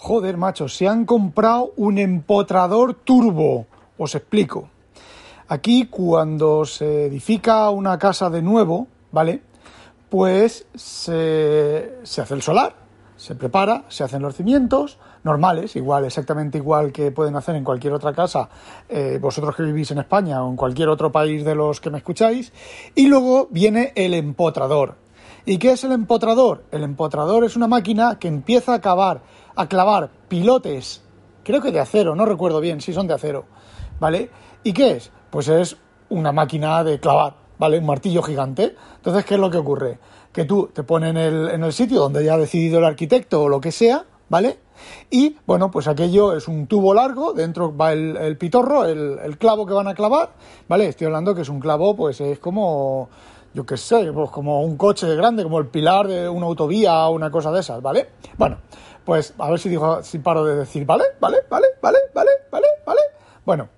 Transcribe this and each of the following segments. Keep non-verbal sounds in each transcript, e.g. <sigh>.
Joder, macho, se han comprado un empotrador turbo. Os explico. Aquí cuando se edifica una casa de nuevo, ¿vale? Pues se, se hace el solar, se prepara, se hacen los cimientos, normales, igual, exactamente igual que pueden hacer en cualquier otra casa, eh, vosotros que vivís en España o en cualquier otro país de los que me escucháis, y luego viene el empotrador. ¿Y qué es el empotrador? El empotrador es una máquina que empieza a cavar, a clavar pilotes, creo que de acero, no recuerdo bien si son de acero, ¿vale? ¿Y qué es? Pues es una máquina de clavar, ¿vale? Un martillo gigante. Entonces, ¿qué es lo que ocurre? Que tú te pones en el, en el sitio donde ya ha decidido el arquitecto o lo que sea, ¿vale? Y bueno, pues aquello es un tubo largo, dentro va el, pitorro, el, clavo que van a clavar, ¿vale? Estoy hablando que es un clavo, pues es como, yo qué sé, pues como un coche grande, como el pilar de una autovía o una cosa de esas, ¿vale? Bueno, pues a ver si digo, si paro de decir, ¿vale? ¿Vale? ¿Vale? ¿Vale? ¿Vale? ¿Vale? ¿Vale? Bueno.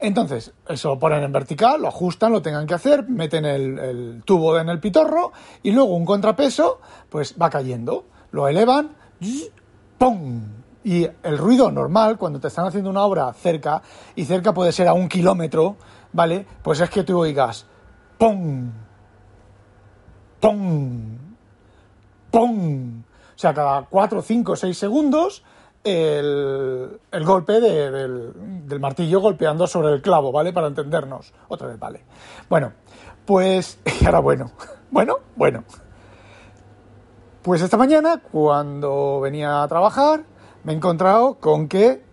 Entonces, eso lo ponen en vertical, lo ajustan, lo tengan que hacer, meten el, el tubo en el pitorro y luego un contrapeso, pues va cayendo. Lo elevan, ¡pum! Y el ruido normal, cuando te están haciendo una obra cerca, y cerca puede ser a un kilómetro, ¿vale? Pues es que tú oigas ¡pum! ¡pum! ¡pum! O sea, cada 4, 5, 6 segundos el, golpe del, del, martillo golpeando sobre el clavo, ¿vale? Para entendernos. Otra vez, ¿vale? Bueno, pues... <laughs> Y ahora bueno. <laughs> Bueno, bueno. Pues esta mañana, cuando venía a trabajar, me he encontrado con que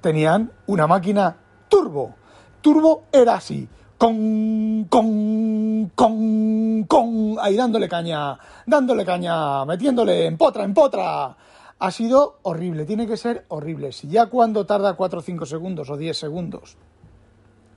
tenían una máquina turbo. Turbo era así. Con, con, con, con, ahí dándole caña, dándole caña, metiéndole en potra, en potra. Ha sido horrible, tiene que ser horrible. Si ya cuando tarda 4 o 5 segundos o 10 segundos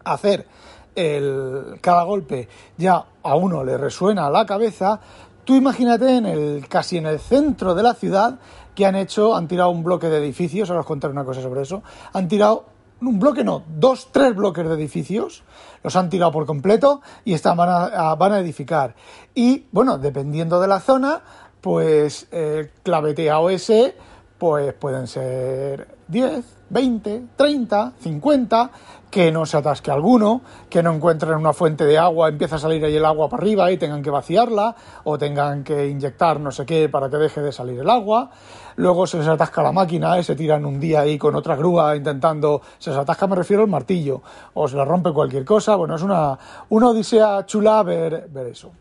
hacer el, cada golpe ya a uno le resuena la cabeza, Tú imagínate en el, casi en el centro de la ciudad que han hecho, han tirado un bloque de edificios, ahora os contaré una cosa sobre eso, han tirado un bloque no, dos, tres bloques de edificios, los han tirado por completo y están, van, a, van a edificar. Y bueno, dependiendo de la zona, pues el claveteado ese, pues pueden ser 10, 20, 30, 50, que no se atasque alguno, que no encuentren una fuente de agua, empieza a salir ahí el agua para arriba y tengan que vaciarla, o tengan que inyectar no sé qué para que deje de salir el agua. Luego se les atasca la máquina y se tiran un día ahí con otra grúa intentando, se les atasca me refiero al martillo, o se les rompe cualquier cosa. Bueno, es una, una odisea chula ver, ver eso.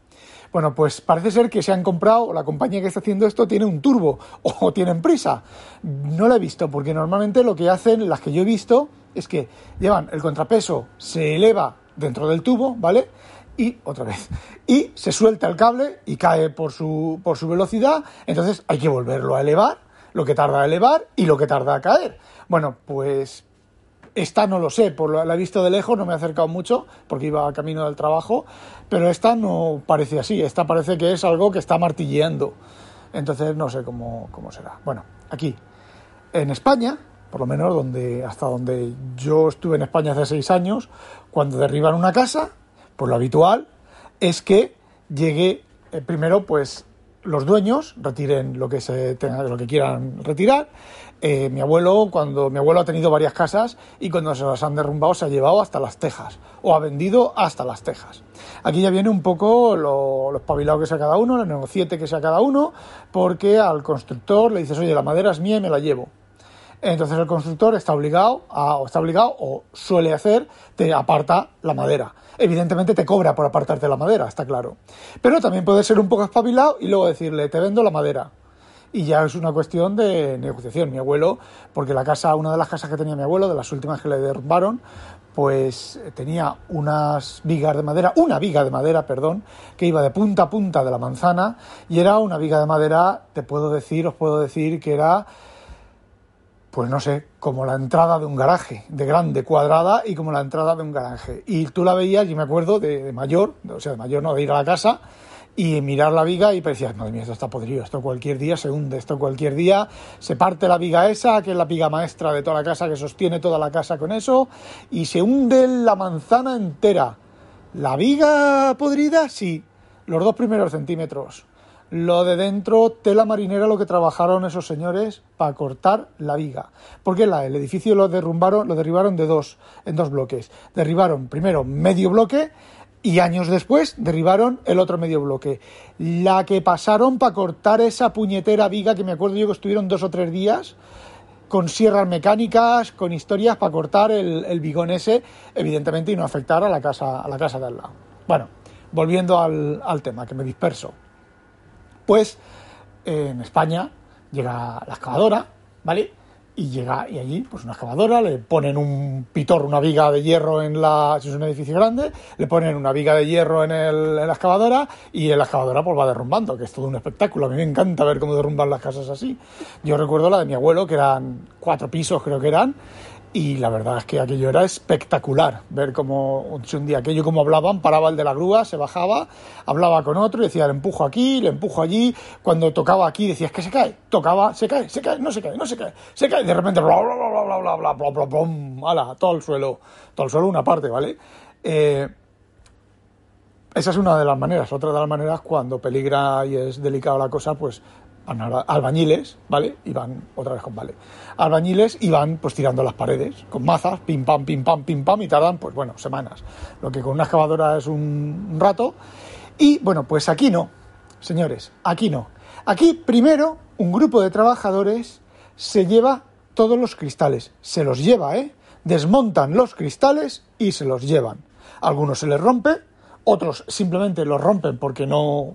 Bueno, pues parece ser que se han comprado, la compañía que está haciendo esto tiene un turbo <laughs> o tienen prisa. No lo he visto, porque normalmente lo que hacen, las que yo he visto, es que llevan el contrapeso, se eleva dentro del tubo, ¿vale? Y otra vez. Y se suelta el cable y cae por su, por su velocidad, entonces hay que volverlo a elevar, lo que tarda a elevar y lo que tarda a caer. Bueno, pues esta no lo sé, por la he visto de lejos, no me he acercado mucho porque iba camino del trabajo, pero esta no parece así, esta parece que es algo que está martilleando. Entonces no sé cómo, cómo será. Bueno, aquí, en España, por lo menos donde, hasta donde yo estuve en España hace seis años, cuando derriban una casa, pues lo habitual es que llegue eh, primero pues los dueños retiren lo que se tenga, lo que quieran retirar. Eh, mi abuelo, cuando mi abuelo ha tenido varias casas y cuando se las han derrumbado se ha llevado hasta las tejas o ha vendido hasta las tejas. Aquí ya viene un poco lo, espabilado que sea cada uno, el negociete que sea cada uno, porque al constructor le dices, oye, la madera es mía y me la llevo. Entonces el constructor está obligado a, o está obligado o suele hacer, te aparta la madera evidentemente te cobra por apartarte la madera, está claro. Pero también puede ser un poco espabilado y luego decirle, te vendo la madera. Y ya es una cuestión de negociación. Mi abuelo, porque la casa, una de las casas que tenía mi abuelo, de las últimas que le derrumbaron, pues tenía unas vigas de madera, una viga de madera, perdón, que iba de punta a punta de la manzana y era una viga de madera, te puedo decir, os puedo decir que era pues no sé, como la entrada de un garaje, de grande, cuadrada y como la entrada de un garaje. Y tú la veías, y me acuerdo, de, mayor, o sea, de mayor no, de ir a la casa y mirar la viga y decías, madre mía, esto está podrido, esto cualquier día se hunde, esto cualquier día se parte la viga esa, que es la viga maestra de toda la casa, que sostiene toda la casa con eso, y se hunde la manzana entera. La viga podrida, sí, los dos primeros centímetros lo de dentro, tela marinera, lo que trabajaron esos señores para cortar la viga. Porque la, el edificio lo derrumbaron, lo derribaron de dos, en dos bloques. Derribaron primero medio bloque y años después derribaron el otro medio bloque. La que pasaron para cortar esa puñetera viga, que me acuerdo yo que estuvieron dos o tres días, con sierras mecánicas, con historias para cortar el, el bigón ese, evidentemente, y no afectar a la casa, a la casa de al lado. Bueno, volviendo al, al tema, que me disperso. Pues en España llega la excavadora, ¿vale? Y llega y allí, pues una excavadora, le ponen un pitor, una viga de hierro en la. Si es un edificio grande, le ponen una viga de hierro en, el, en la excavadora y la excavadora pues va derrumbando, que es todo un espectáculo. A mí me encanta ver cómo derrumban las casas así. Yo recuerdo la de mi abuelo, que eran cuatro pisos, creo que eran, y la verdad es que aquello era espectacular, ver cómo un día aquello como hablaban, paraba el de la grúa, se bajaba, hablaba con otro y decía, le empujo aquí, le empujo allí, cuando tocaba aquí decía, es que se cae, tocaba, se cae, se cae, no se cae, no se cae, se cae, de repente, bla, bla, bla, bla, bla, bla, bla, bla, bla, bla, ala, todo el suelo, todo el suelo una parte, ¿vale? Eh, esa es una de las maneras. Otra de las maneras, cuando peligra y es delicada la cosa, pues albañiles, ¿vale? Y van, otra vez con vale, albañiles y van pues tirando las paredes con mazas, pim pam, pim pam, pim pam, y tardan, pues bueno, semanas. Lo que con una excavadora es un rato. Y bueno, pues aquí no, señores, aquí no. Aquí primero un grupo de trabajadores se lleva todos los cristales, se los lleva, ¿eh? Desmontan los cristales y se los llevan. Algunos se les rompe, otros simplemente los rompen porque no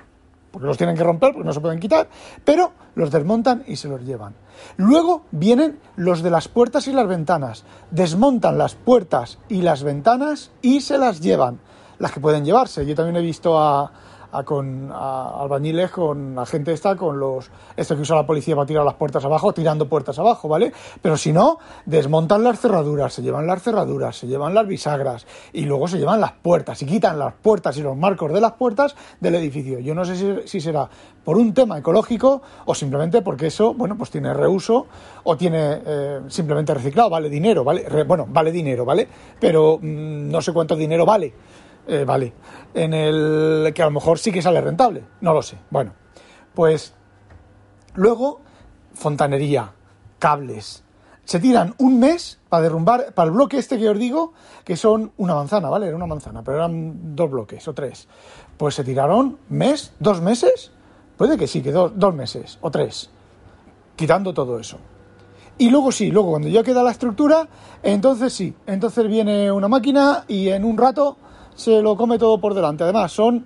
porque los tienen que romper, porque no se pueden quitar, pero los desmontan y se los llevan. Luego vienen los de las puertas y las ventanas, desmontan las puertas y las ventanas y se las llevan, las que pueden llevarse. Yo también he visto a, a con a albañiles con la gente esta con los esto que usa la policía para tirar las puertas abajo tirando puertas abajo vale pero si no desmontan las cerraduras se llevan las cerraduras se llevan las bisagras y luego se llevan las puertas y quitan las puertas y los marcos de las puertas del edificio. Yo no sé si, si será por un tema ecológico o simplemente porque eso bueno pues tiene reuso o tiene eh, simplemente reciclado vale dinero vale Re, bueno vale dinero vale pero mmm, no sé cuánto dinero vale eh, vale, en el que a lo mejor sí que sale rentable, no lo sé. Bueno, pues luego fontanería, cables. Se tiran un mes para derrumbar, para el bloque este que os digo, que son una manzana, ¿vale? Era una manzana, pero eran dos bloques o tres. Pues se tiraron mes, dos meses, puede que sí, que dos, dos meses o tres, quitando todo eso. Y luego sí, luego cuando ya queda la estructura, entonces sí, entonces viene una máquina y en un rato se lo come todo por delante. Además, son.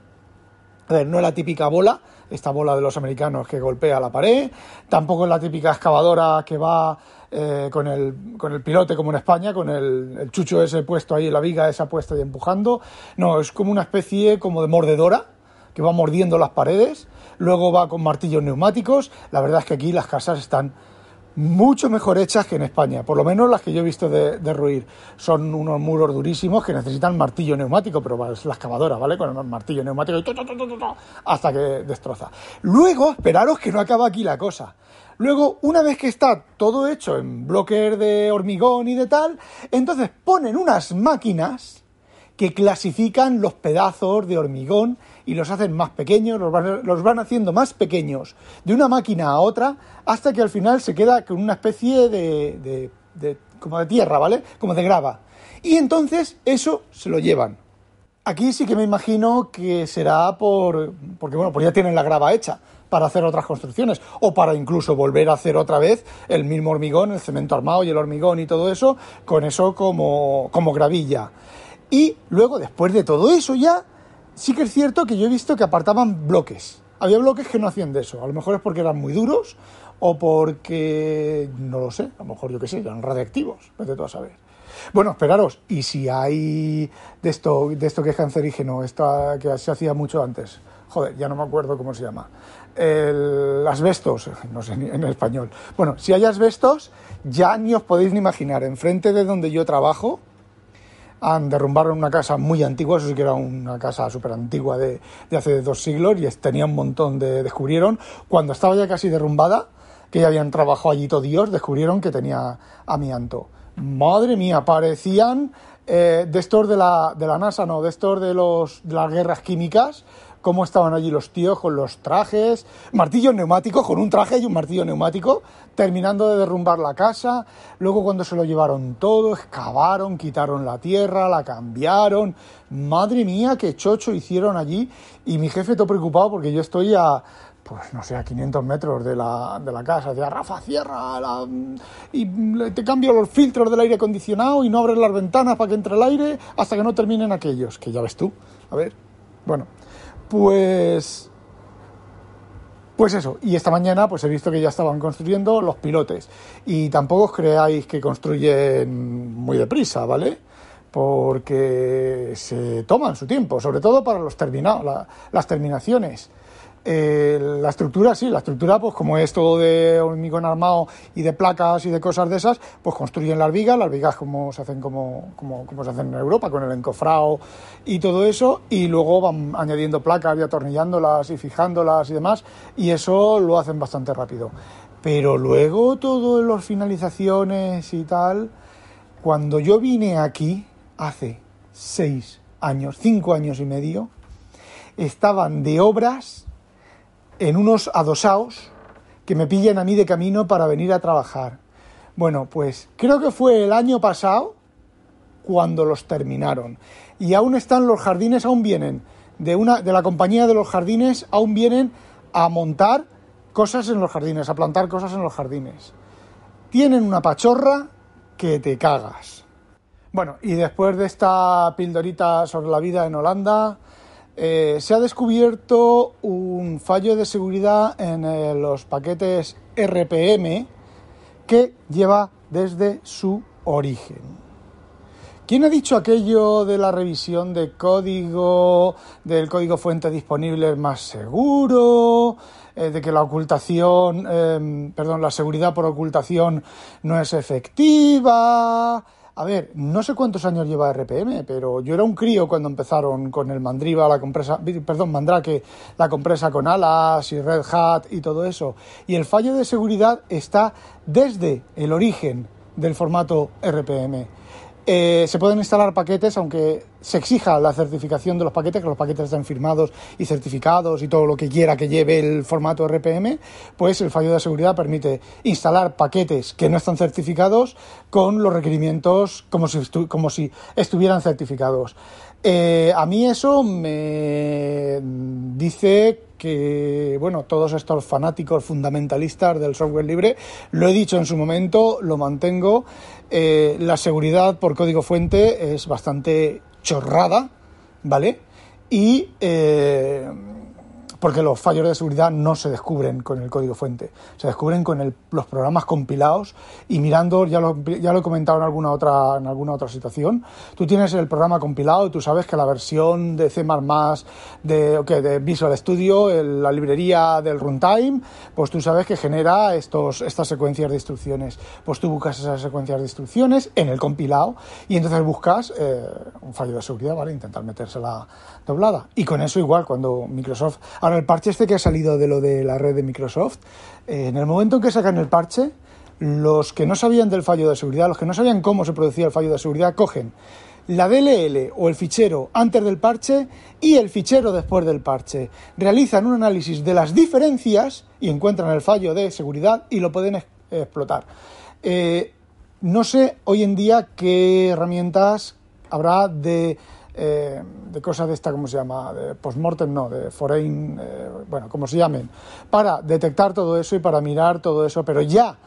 A ver, no es la típica bola, esta bola de los americanos que golpea la pared, tampoco es la típica excavadora que va eh, con, el, con el pilote como en España, con el, el chucho ese puesto ahí, la viga esa puesta y empujando. No, es como una especie como de mordedora que va mordiendo las paredes, luego va con martillos neumáticos. La verdad es que aquí las casas están mucho mejor hechas que en España, por lo menos las que yo he visto de, Ruir. Son unos muros durísimos que necesitan martillo neumático, pero es la excavadora, ¿vale? Con el martillo neumático y to, hasta que destroza. Luego, esperaros que no acaba aquí la cosa. Luego, una vez que está todo hecho en bloques de hormigón y de tal, entonces ponen unas máquinas que clasifican los pedazos de hormigón y los hacen más pequeños, los van, los van, haciendo más pequeños de una máquina a otra hasta que al final se queda con una especie de, de, de como de tierra, ¿vale? Como de grava. Y entonces eso se lo llevan. Aquí sí que me imagino que será por porque bueno, pues ya tienen la grava hecha para hacer otras construcciones o para incluso volver a hacer otra vez el mismo hormigón, el cemento armado y el hormigón y todo eso, con eso como, como gravilla. Y luego, después de todo eso ya, sí que es cierto que yo he visto que apartaban bloques. Había bloques que no hacían de eso. A lo mejor es porque eran muy duros o porque, no lo sé, a lo mejor yo qué sé, eran radiactivos. Vete tú a saber. Bueno, esperaros, y si hay de esto, de esto que es cancerígeno, esto que se hacía mucho antes, joder, ya no me acuerdo cómo se llama, el asbestos, <laughs> no sé en español. Bueno, si hay asbestos, ya ni os podéis ni imaginar, enfrente de donde yo trabajo, han derrumbaron una casa muy antigua, eso sí que era una casa súper antigua de, de, hace dos siglos y tenía un montón de... descubrieron, cuando estaba ya casi derrumbada, que ya habían trabajado allí todo Dios, descubrieron que tenía amianto. Madre mía, parecían eh, de estos de la, de la NASA, no, de estos de, los, de las guerras químicas, cómo estaban allí los tíos con los trajes, martillos neumáticos, con un traje y un martillo neumático, terminando de derrumbar la casa. Luego cuando se lo llevaron todo, excavaron, quitaron la tierra, la cambiaron. Madre mía, qué chocho hicieron allí. Y mi jefe todo preocupado porque yo estoy a pues no sé, a 500 metros de la, de la casa. Decía, Rafa, cierra y te cambio los filtros del aire acondicionado y no abres las ventanas para que entre el aire hasta que no terminen aquellos, que ya ves tú. A ver, bueno, pues... Pues eso, y esta mañana pues he visto que ya estaban construyendo los pilotes. Y tampoco os creáis que construyen muy deprisa, ¿vale? Porque se toman su tiempo, sobre todo para los terminados, las terminaciones. Eh, la estructura, sí, la estructura, pues como es todo de hormigón armado y de placas y de cosas de esas, pues construyen las vigas, las vigas como se hacen como, como, como se hacen en Europa, con el encofrado y todo eso, y luego van añadiendo placas y atornillándolas y fijándolas y demás, y eso lo hacen bastante rápido. Pero luego todo en las finalizaciones y tal, cuando yo vine aquí hace seis años, cinco años y medio, estaban de obras en unos adosaos que me pillan a mí de camino para venir a trabajar. Bueno, pues creo que fue el año pasado cuando los terminaron. Y aún están los jardines, aún vienen de una de la compañía de los jardines, aún vienen a montar cosas en los jardines, a plantar cosas en los jardines. Tienen una pachorra que te cagas. Bueno, y después de esta pildorita sobre la vida en Holanda, eh, se ha descubierto un fallo de seguridad en eh, los paquetes RPM que lleva desde su origen. ¿Quién ha dicho aquello de la revisión de código, del código fuente disponible más seguro, eh, de que la ocultación, em, perdón, la seguridad por ocultación no es efectiva? A ver, no sé cuántos años lleva RPM, pero yo era un crío cuando empezaron con el Mandriva, la compresa, perdón, Mandrake, la compresa con alas y Red Hat y todo eso. Y el fallo de seguridad está desde el origen del formato RPM. Eh, se pueden instalar paquetes, aunque se exija la certificación de los paquetes, que los paquetes estén firmados y certificados y todo lo que quiera que lleve el formato RPM, pues el fallo de seguridad permite instalar paquetes que no están certificados con los requerimientos como si, como si estuvieran certificados. Eh, a mí eso me dice que, bueno, todos estos fanáticos fundamentalistas del software libre, lo he dicho en su momento, lo mantengo, eh, la seguridad por código fuente es bastante chorrada, ¿vale? Y eh, porque los fallos de seguridad no se descubren con el código fuente, se descubren con los programas compilados y mirando, ya lo, ya lo he comentado en alguna, otra, en alguna otra situación, tú tienes el programa compilado y tú sabes que la versión de C++, de, okay, de Visual Studio, la librería del runtime, pues tú sabes que genera estos, estas secuencias de instrucciones. Pues tú buscas esas secuencias de instrucciones en el compilado y entonces buscas eh, un fallo de seguridad, ¿vale? Intentar metérsela doblada. Y con eso igual, cuando Microsoft Ahora, el parche este que ha salido de lo de la red de Microsoft, eh, en el momento en que sacan el parche, los que no sabían del fallo de seguridad, los que no sabían cómo se producía el fallo de seguridad, cogen la DLL o el fichero antes del parche y el fichero después del parche. Realizan un análisis de las diferencias y encuentran el fallo de seguridad y lo pueden explotar. Eh, no sé hoy en día qué herramientas habrá de eh, de cosas de esta, ¿cómo se llama? De postmortem, no, de foreign, eh, bueno, como se llamen, para detectar todo eso y para mirar todo eso, pero ya,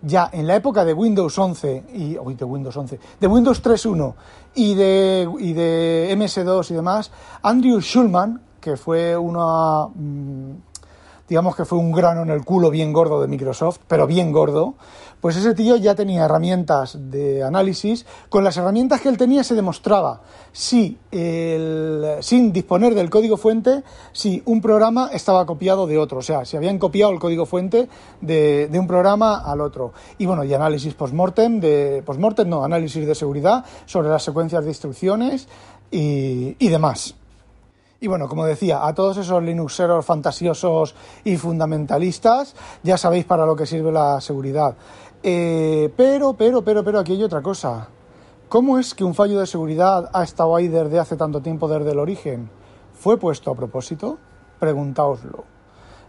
ya en la época de Windows 11 y, uy, de Windows 11, de Windows 3.1 y de, y de MS2 y demás, Andrew Schulman, que fue una, mm, digamos que fue un grano en el culo bien gordo de Microsoft, pero bien gordo, pues ese tío ya tenía herramientas de análisis. Con las herramientas que él tenía se demostraba si, sin disponer del código fuente, si un programa estaba copiado de otro. O sea, si habían copiado el código fuente de, un programa al otro. Y bueno, y análisis post-mortem, de, post-mortem no, análisis de seguridad sobre las secuencias de instrucciones y demás. Y bueno, como decía, a todos esos Linuxeros fantasiosos y fundamentalistas, ya sabéis para lo que sirve la seguridad. Eh, pero, pero, pero, pero aquí hay otra cosa. ¿Cómo es que un fallo de seguridad ha estado ahí desde hace tanto tiempo, desde el origen? ¿Fue puesto a propósito? Preguntaoslo.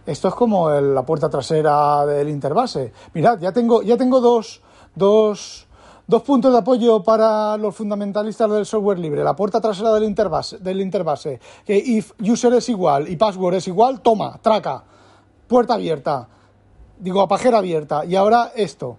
Esto es como la puerta trasera del interbase. Mirad, ya tengo, ya tengo dos, dos, dos puntos de apoyo para los fundamentalistas del software libre. La puerta trasera del interbase, del interbase. Que if user es igual y password es igual, toma, traca. Puerta abierta. Digo, a pajera abierta. Y ahora esto.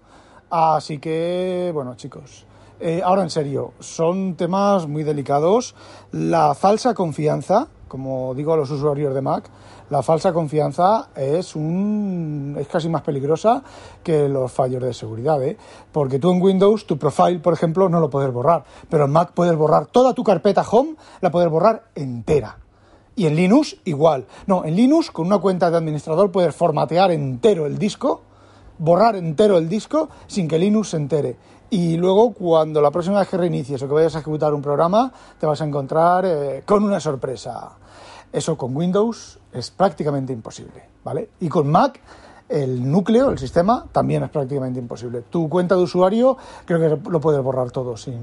Así que, bueno, chicos. eh, ahora en serio, son temas muy delicados. La falsa confianza, como digo a los usuarios de Mac, la falsa confianza es un es casi más peligrosa que los fallos de seguridad, ¿eh? Porque tú en Windows, tu profile, por ejemplo, no lo puedes borrar, pero en Mac puedes borrar toda tu carpeta home, la puedes borrar entera. Y en Linux igual. No, en Linux con una cuenta de administrador puedes formatear entero el disco, borrar entero el disco sin que Linux se entere. Y luego cuando la próxima vez que reinicies o que vayas a ejecutar un programa te vas a encontrar eh, con una sorpresa. Eso con Windows es prácticamente imposible, ¿vale? Y con Mac el núcleo, el sistema, también es prácticamente imposible. Tu cuenta de usuario creo que lo puedes borrar todo sin,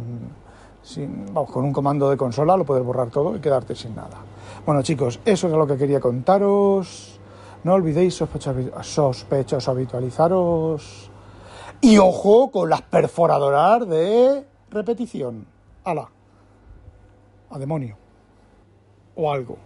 sin, vamos, con un comando de consola lo puedes borrar todo y quedarte sin nada. Bueno chicos, eso era lo que quería contaros. No olvidéis sospechosos, sospechosos habitualizaros. Y ojo con las perforadoras de repetición. ¡Hala! A demonio. O algo.